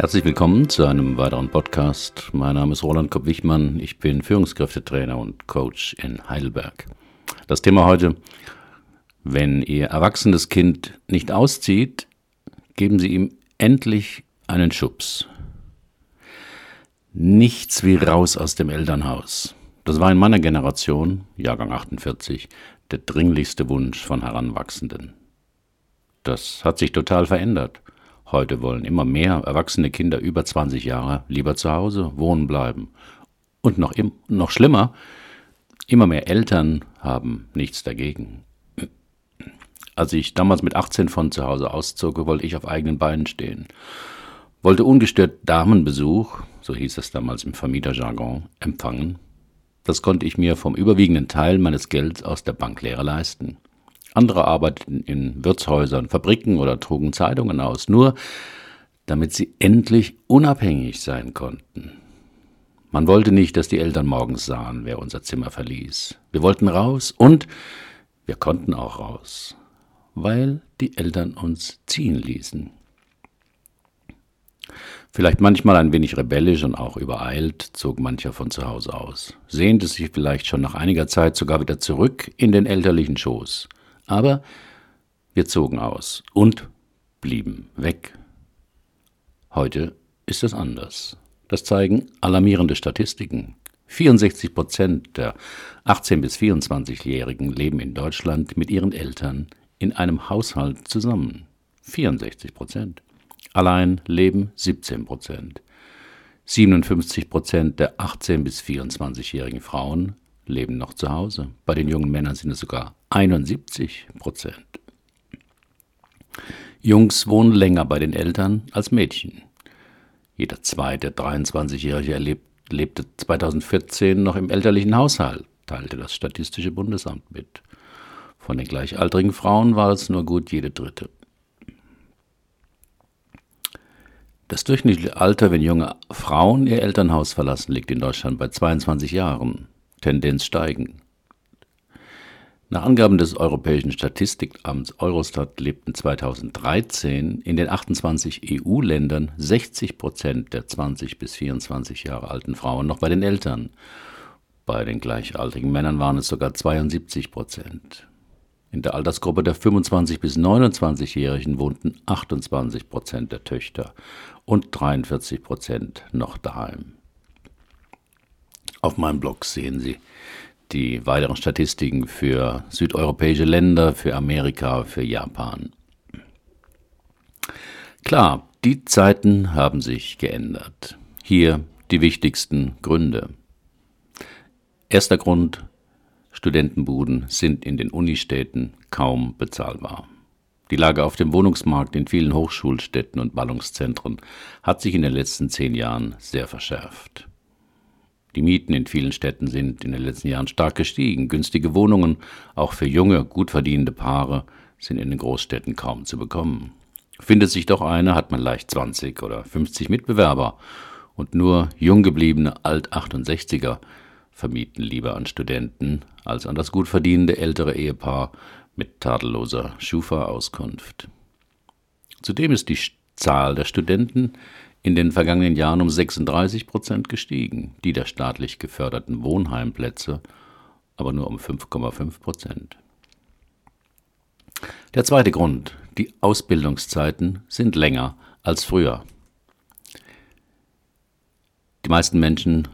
Herzlich willkommen zu einem weiteren Podcast. Mein Name ist Roland Kopp-Wichmann. Ich bin Führungskräftetrainer und Coach in Heidelberg. Das Thema heute, wenn Ihr erwachsenes Kind nicht auszieht, geben Sie ihm endlich einen Schubs. Nichts wie raus aus dem Elternhaus. Das war in meiner Generation, Jahrgang 48, der dringlichste Wunsch von Heranwachsenden. Das hat sich total verändert. Heute wollen immer mehr erwachsene Kinder über 20 Jahre lieber zu Hause wohnen bleiben. Und noch, noch schlimmer, immer mehr Eltern haben nichts dagegen. Als ich damals mit 18 von zu Hause auszog, wollte ich auf eigenen Beinen stehen. Wollte ungestört Damenbesuch, so hieß es damals im Vermieterjargon, empfangen. Das konnte ich mir vom überwiegenden Teil meines Gelds aus der Banklehre leisten. Andere arbeiteten in Wirtshäusern, Fabriken oder trugen Zeitungen aus, nur damit sie endlich unabhängig sein konnten. Man wollte nicht, dass die Eltern morgens sahen, wer unser Zimmer verließ. Wir wollten raus und wir konnten auch raus, weil die Eltern uns ziehen ließen. Vielleicht manchmal ein wenig rebellisch und auch übereilt zog mancher von zu Hause aus, sehnte sich vielleicht schon nach einiger Zeit sogar wieder zurück in den elterlichen Schoß. Aber wir zogen aus und blieben weg. Heute ist es anders. Das zeigen alarmierende Statistiken. 64 Prozent der 18- bis 24-Jährigen leben in Deutschland mit ihren Eltern in einem Haushalt zusammen. 64 Prozent. Allein leben 17 Prozent. 57 Prozent der 18- bis 24-jährigen Frauen leben noch zu Hause. Bei den jungen Männern sind es sogar 71 Prozent. Jungs wohnen länger bei den Eltern als Mädchen. Jeder zweite 23-Jährige erlebt, lebte 2014 noch im elterlichen Haushalt, teilte das Statistische Bundesamt mit. Von den gleichaltrigen Frauen war es nur gut jede dritte. Das durchschnittliche Alter, wenn junge Frauen ihr Elternhaus verlassen, liegt in Deutschland bei 22 Jahren. Tendenz steigen. Nach Angaben des Europäischen Statistikamts Eurostat lebten 2013 in den 28 EU-Ländern 60 Prozent der 20 bis 24 Jahre alten Frauen noch bei den Eltern. Bei den gleichaltrigen Männern waren es sogar 72 Prozent. In der Altersgruppe der 25 bis 29-Jährigen wohnten 28 Prozent der Töchter und 43 Prozent noch daheim. Auf meinem Blog sehen Sie die weiteren Statistiken für südeuropäische Länder, für Amerika, für Japan. Klar, die Zeiten haben sich geändert. Hier die wichtigsten Gründe. Erster Grund, Studentenbuden sind in den Unistädten kaum bezahlbar. Die Lage auf dem Wohnungsmarkt in vielen Hochschulstädten und Ballungszentren hat sich in den letzten zehn Jahren sehr verschärft. Die Mieten in vielen Städten sind in den letzten Jahren stark gestiegen. Günstige Wohnungen, auch für junge, gut verdienende Paare, sind in den Großstädten kaum zu bekommen. Findet sich doch eine, hat man leicht 20 oder 50 Mitbewerber. Und nur jung gebliebene Alt-68er vermieten lieber an Studenten als an das gut verdienende ältere Ehepaar mit tadelloser Schufa-Auskunft. Zudem ist die Zahl der Studenten in den vergangenen Jahren um 36 Prozent gestiegen, die der staatlich geförderten Wohnheimplätze aber nur um 5,5 Prozent. Der zweite Grund, die Ausbildungszeiten sind länger als früher. Die meisten Menschen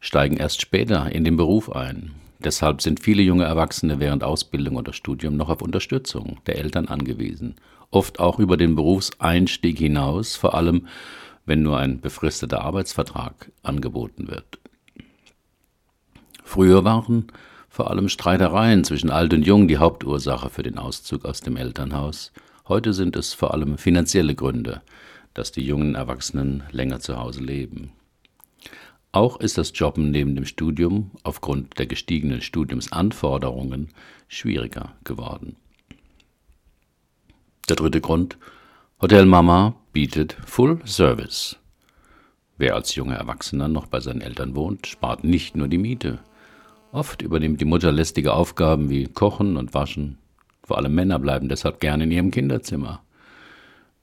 steigen erst später in den Beruf ein. Deshalb sind viele junge Erwachsene während Ausbildung oder Studium noch auf Unterstützung der Eltern angewiesen, oft auch über den Berufseinstieg hinaus, vor allem wenn nur ein befristeter Arbeitsvertrag angeboten wird. Früher waren vor allem Streitereien zwischen alt und jung die Hauptursache für den Auszug aus dem Elternhaus. Heute sind es vor allem finanzielle Gründe, dass die jungen Erwachsenen länger zu Hause leben. Auch ist das Jobben neben dem Studium aufgrund der gestiegenen Studiumsanforderungen schwieriger geworden. Der dritte Grund Hotel Mama bietet Full Service. Wer als junger Erwachsener noch bei seinen Eltern wohnt, spart nicht nur die Miete. Oft übernimmt die Mutter lästige Aufgaben wie Kochen und Waschen. Vor allem Männer bleiben deshalb gerne in ihrem Kinderzimmer.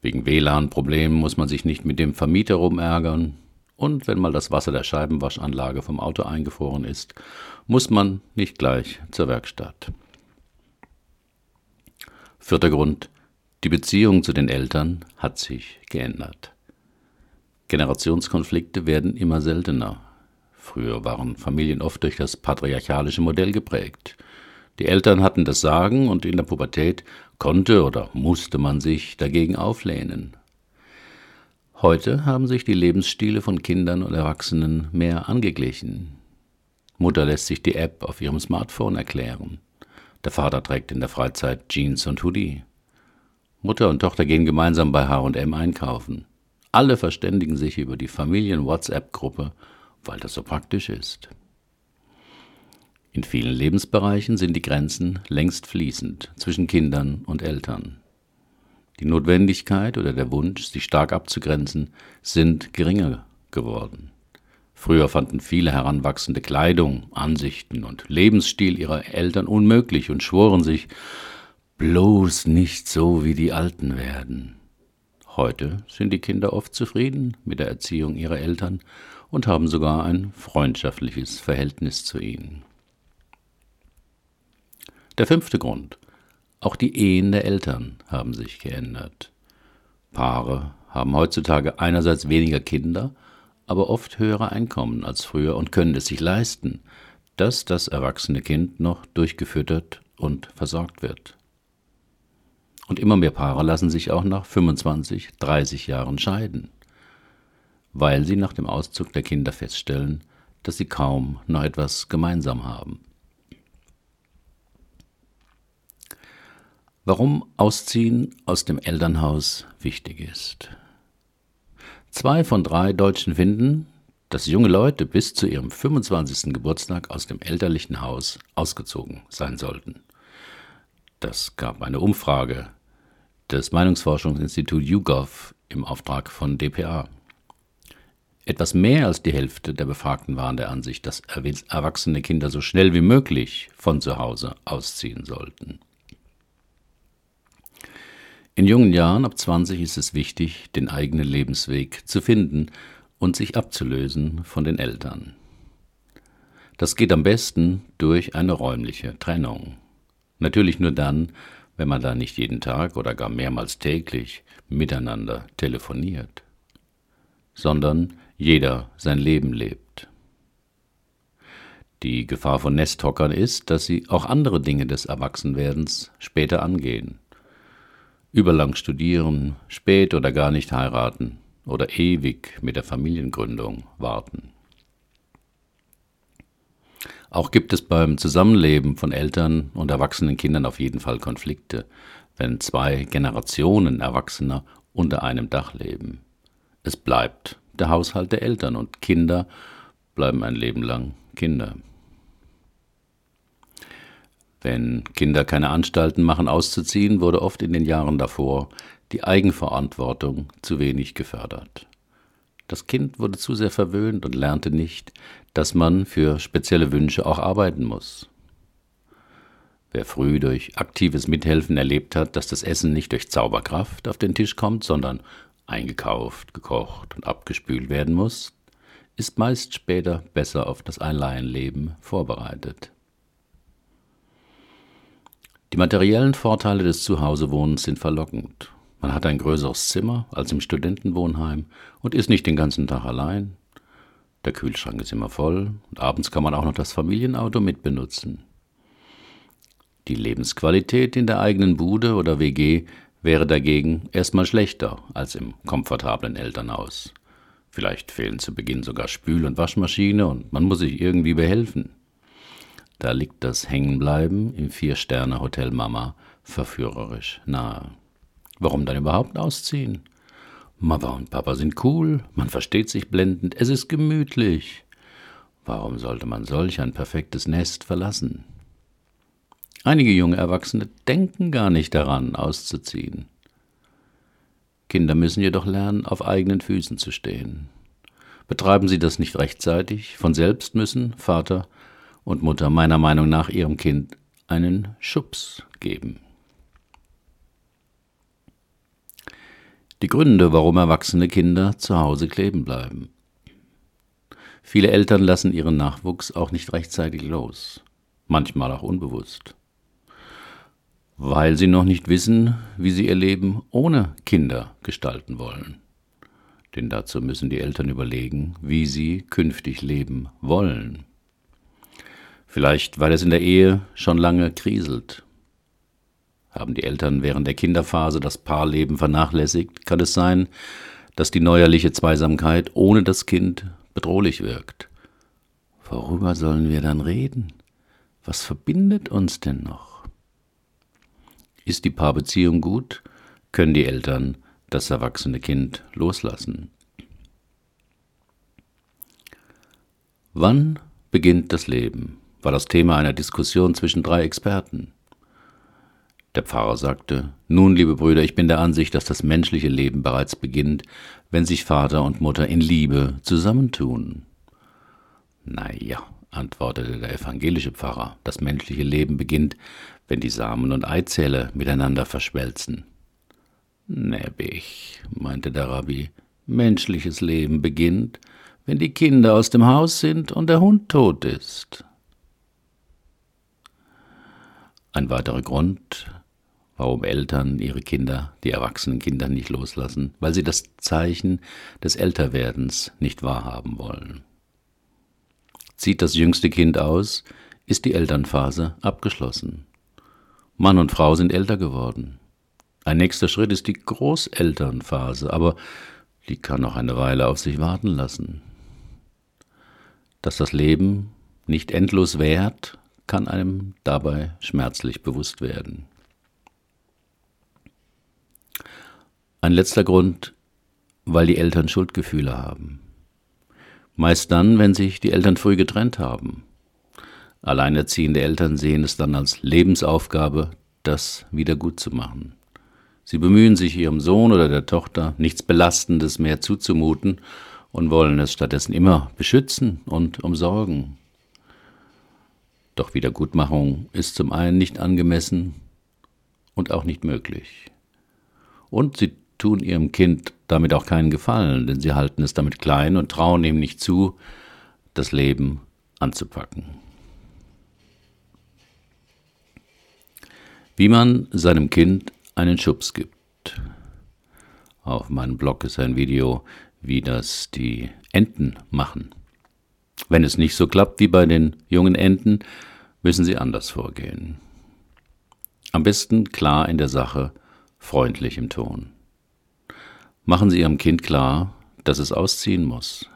Wegen WLAN-Problemen muss man sich nicht mit dem Vermieter rumärgern. Und wenn mal das Wasser der Scheibenwaschanlage vom Auto eingefroren ist, muss man nicht gleich zur Werkstatt. Vierter Grund. Die Beziehung zu den Eltern hat sich geändert. Generationskonflikte werden immer seltener. Früher waren Familien oft durch das patriarchalische Modell geprägt. Die Eltern hatten das Sagen und in der Pubertät konnte oder musste man sich dagegen auflehnen. Heute haben sich die Lebensstile von Kindern und Erwachsenen mehr angeglichen. Mutter lässt sich die App auf ihrem Smartphone erklären. Der Vater trägt in der Freizeit Jeans und Hoodie. Mutter und Tochter gehen gemeinsam bei H&M einkaufen. Alle verständigen sich über die Familien-WhatsApp-Gruppe, weil das so praktisch ist. In vielen Lebensbereichen sind die Grenzen längst fließend zwischen Kindern und Eltern. Die Notwendigkeit oder der Wunsch, sich stark abzugrenzen, sind geringer geworden. Früher fanden viele Heranwachsende Kleidung, Ansichten und Lebensstil ihrer Eltern unmöglich und schworen sich, bloß nicht so wie die Alten werden. Heute sind die Kinder oft zufrieden mit der Erziehung ihrer Eltern und haben sogar ein freundschaftliches Verhältnis zu ihnen. Der fünfte Grund. Auch die Ehen der Eltern haben sich geändert. Paare haben heutzutage einerseits weniger Kinder, aber oft höhere Einkommen als früher und können es sich leisten, dass das erwachsene Kind noch durchgefüttert und versorgt wird. Und immer mehr Paare lassen sich auch nach 25, 30 Jahren scheiden, weil sie nach dem Auszug der Kinder feststellen, dass sie kaum noch etwas gemeinsam haben. Warum Ausziehen aus dem Elternhaus wichtig ist. Zwei von drei Deutschen finden, dass junge Leute bis zu ihrem 25. Geburtstag aus dem elterlichen Haus ausgezogen sein sollten. Das gab eine Umfrage des Meinungsforschungsinstituts YouGov im Auftrag von dpa. Etwas mehr als die Hälfte der Befragten waren der Ansicht, dass erwachsene Kinder so schnell wie möglich von zu Hause ausziehen sollten. In jungen Jahren, ab 20, ist es wichtig, den eigenen Lebensweg zu finden und sich abzulösen von den Eltern. Das geht am besten durch eine räumliche Trennung. Natürlich nur dann, wenn man da nicht jeden Tag oder gar mehrmals täglich miteinander telefoniert, sondern jeder sein Leben lebt. Die Gefahr von Nesthockern ist, dass sie auch andere Dinge des Erwachsenwerdens später angehen überlang studieren, spät oder gar nicht heiraten oder ewig mit der Familiengründung warten. Auch gibt es beim Zusammenleben von Eltern und erwachsenen Kindern auf jeden Fall Konflikte, wenn zwei Generationen Erwachsener unter einem Dach leben. Es bleibt der Haushalt der Eltern und Kinder bleiben ein Leben lang Kinder. Wenn Kinder keine Anstalten machen, auszuziehen, wurde oft in den Jahren davor die Eigenverantwortung zu wenig gefördert. Das Kind wurde zu sehr verwöhnt und lernte nicht, dass man für spezielle Wünsche auch arbeiten muss. Wer früh durch aktives Mithelfen erlebt hat, dass das Essen nicht durch Zauberkraft auf den Tisch kommt, sondern eingekauft, gekocht und abgespült werden muss, ist meist später besser auf das Einleihenleben vorbereitet. Die materiellen Vorteile des Zuhausewohnens sind verlockend. Man hat ein größeres Zimmer als im Studentenwohnheim und ist nicht den ganzen Tag allein. Der Kühlschrank ist immer voll und abends kann man auch noch das Familienauto mitbenutzen. Die Lebensqualität in der eigenen Bude oder WG wäre dagegen erstmal schlechter als im komfortablen Elternhaus. Vielleicht fehlen zu Beginn sogar Spül- und Waschmaschine und man muss sich irgendwie behelfen. Da liegt das Hängenbleiben im Vier-Sterne-Hotel Mama verführerisch nahe. Warum dann überhaupt ausziehen? Mama und Papa sind cool, man versteht sich blendend, es ist gemütlich. Warum sollte man solch ein perfektes Nest verlassen? Einige junge Erwachsene denken gar nicht daran, auszuziehen. Kinder müssen jedoch lernen, auf eigenen Füßen zu stehen. Betreiben sie das nicht rechtzeitig, von selbst müssen Vater und Mutter meiner Meinung nach ihrem Kind einen Schubs geben. Die Gründe, warum erwachsene Kinder zu Hause kleben bleiben. Viele Eltern lassen ihren Nachwuchs auch nicht rechtzeitig los, manchmal auch unbewusst, weil sie noch nicht wissen, wie sie ihr Leben ohne Kinder gestalten wollen. Denn dazu müssen die Eltern überlegen, wie sie künftig leben wollen. Vielleicht, weil es in der Ehe schon lange kriselt. Haben die Eltern während der Kinderphase das Paarleben vernachlässigt, kann es sein, dass die neuerliche Zweisamkeit ohne das Kind bedrohlich wirkt. Worüber sollen wir dann reden? Was verbindet uns denn noch? Ist die Paarbeziehung gut, können die Eltern das erwachsene Kind loslassen. Wann beginnt das Leben? war das Thema einer Diskussion zwischen drei Experten. Der Pfarrer sagte, Nun, liebe Brüder, ich bin der Ansicht, dass das menschliche Leben bereits beginnt, wenn sich Vater und Mutter in Liebe zusammentun. Na ja, antwortete der evangelische Pfarrer, das menschliche Leben beginnt, wenn die Samen und Eizelle miteinander verschmelzen. Nebbig, meinte der Rabbi, menschliches Leben beginnt, wenn die Kinder aus dem Haus sind und der Hund tot ist. Ein weiterer Grund, warum Eltern ihre Kinder, die erwachsenen Kinder nicht loslassen, weil sie das Zeichen des Älterwerdens nicht wahrhaben wollen. Zieht das jüngste Kind aus, ist die Elternphase abgeschlossen. Mann und Frau sind älter geworden. Ein nächster Schritt ist die Großelternphase, aber die kann noch eine Weile auf sich warten lassen. Dass das Leben nicht endlos währt, kann einem dabei schmerzlich bewusst werden. Ein letzter Grund, weil die Eltern Schuldgefühle haben. Meist dann, wenn sich die Eltern früh getrennt haben. Alleinerziehende Eltern sehen es dann als Lebensaufgabe, das wieder gut zu machen. Sie bemühen sich ihrem Sohn oder der Tochter nichts Belastendes mehr zuzumuten und wollen es stattdessen immer beschützen und umsorgen. Doch Wiedergutmachung ist zum einen nicht angemessen und auch nicht möglich. Und sie tun ihrem Kind damit auch keinen Gefallen, denn sie halten es damit klein und trauen ihm nicht zu, das Leben anzupacken. Wie man seinem Kind einen Schubs gibt. Auf meinem Blog ist ein Video, wie das die Enten machen. Wenn es nicht so klappt wie bei den jungen Enten, müssen sie anders vorgehen. Am besten klar in der Sache, freundlich im Ton. Machen Sie Ihrem Kind klar, dass es ausziehen muss.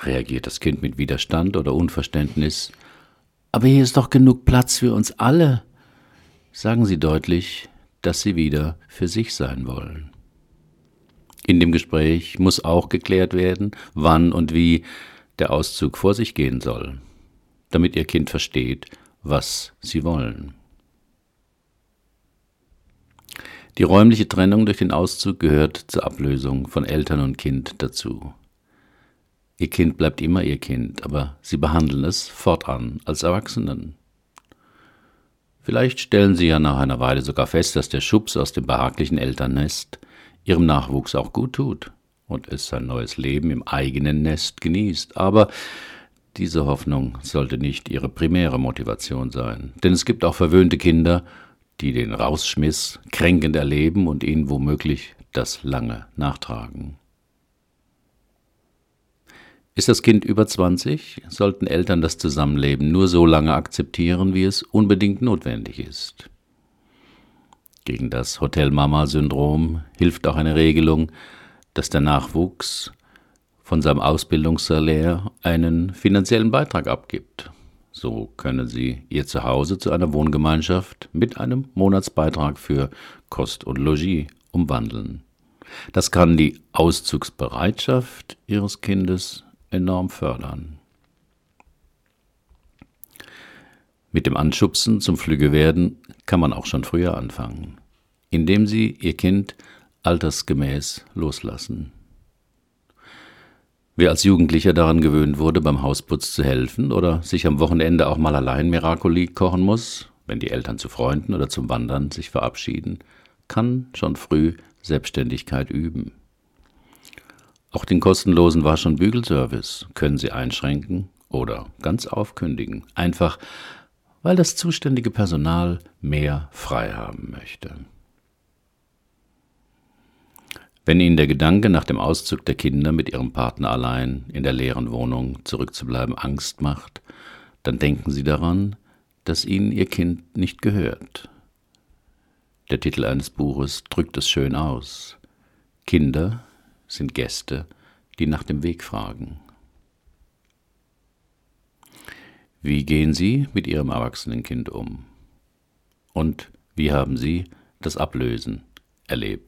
Reagiert das Kind mit Widerstand oder Unverständnis? Aber hier ist doch genug Platz für uns alle. Sagen Sie deutlich, dass Sie wieder für sich sein wollen. In dem Gespräch muss auch geklärt werden, wann und wie der Auszug vor sich gehen soll, damit Ihr Kind versteht, was Sie wollen. Die räumliche Trennung durch den Auszug gehört zur Ablösung von Eltern und Kind dazu. Ihr Kind bleibt immer Ihr Kind, aber Sie behandeln es fortan als Erwachsenen. Vielleicht stellen Sie ja nach einer Weile sogar fest, dass der Schubs aus dem behaglichen Elternnest ihrem Nachwuchs auch gut tut und es sein neues Leben im eigenen Nest genießt. Aber diese Hoffnung sollte nicht ihre primäre Motivation sein, denn es gibt auch verwöhnte Kinder, die den Rausschmiss kränkend erleben und ihn womöglich das lange nachtragen. Ist das Kind über 20, sollten Eltern das Zusammenleben nur so lange akzeptieren, wie es unbedingt notwendig ist. Gegen das Hotelmama-Syndrom hilft auch eine Regelung, dass der Nachwuchs von seinem Ausbildungssalär einen finanziellen Beitrag abgibt. So können Sie Ihr Zuhause zu einer Wohngemeinschaft mit einem Monatsbeitrag für Kost und Logis umwandeln. Das kann die Auszugsbereitschaft Ihres Kindes enorm fördern. Mit dem Anschubsen zum Flüggewerden kann man auch schon früher anfangen, indem Sie Ihr Kind altersgemäß loslassen. Wer als Jugendlicher daran gewöhnt wurde, beim Hausputz zu helfen oder sich am Wochenende auch mal allein Miracoli kochen muss, wenn die Eltern zu Freunden oder zum Wandern sich verabschieden, kann schon früh Selbstständigkeit üben. Auch den kostenlosen Wasch- und Bügelservice können Sie einschränken oder ganz aufkündigen, einfach weil das zuständige Personal mehr frei haben möchte. Wenn Ihnen der Gedanke nach dem Auszug der Kinder mit ihrem Partner allein in der leeren Wohnung zurückzubleiben Angst macht, dann denken Sie daran, dass Ihnen Ihr Kind nicht gehört. Der Titel eines Buches drückt es schön aus. Kinder sind Gäste, die nach dem Weg fragen. Wie gehen Sie mit Ihrem erwachsenen Kind um? Und wie haben Sie das Ablösen erlebt?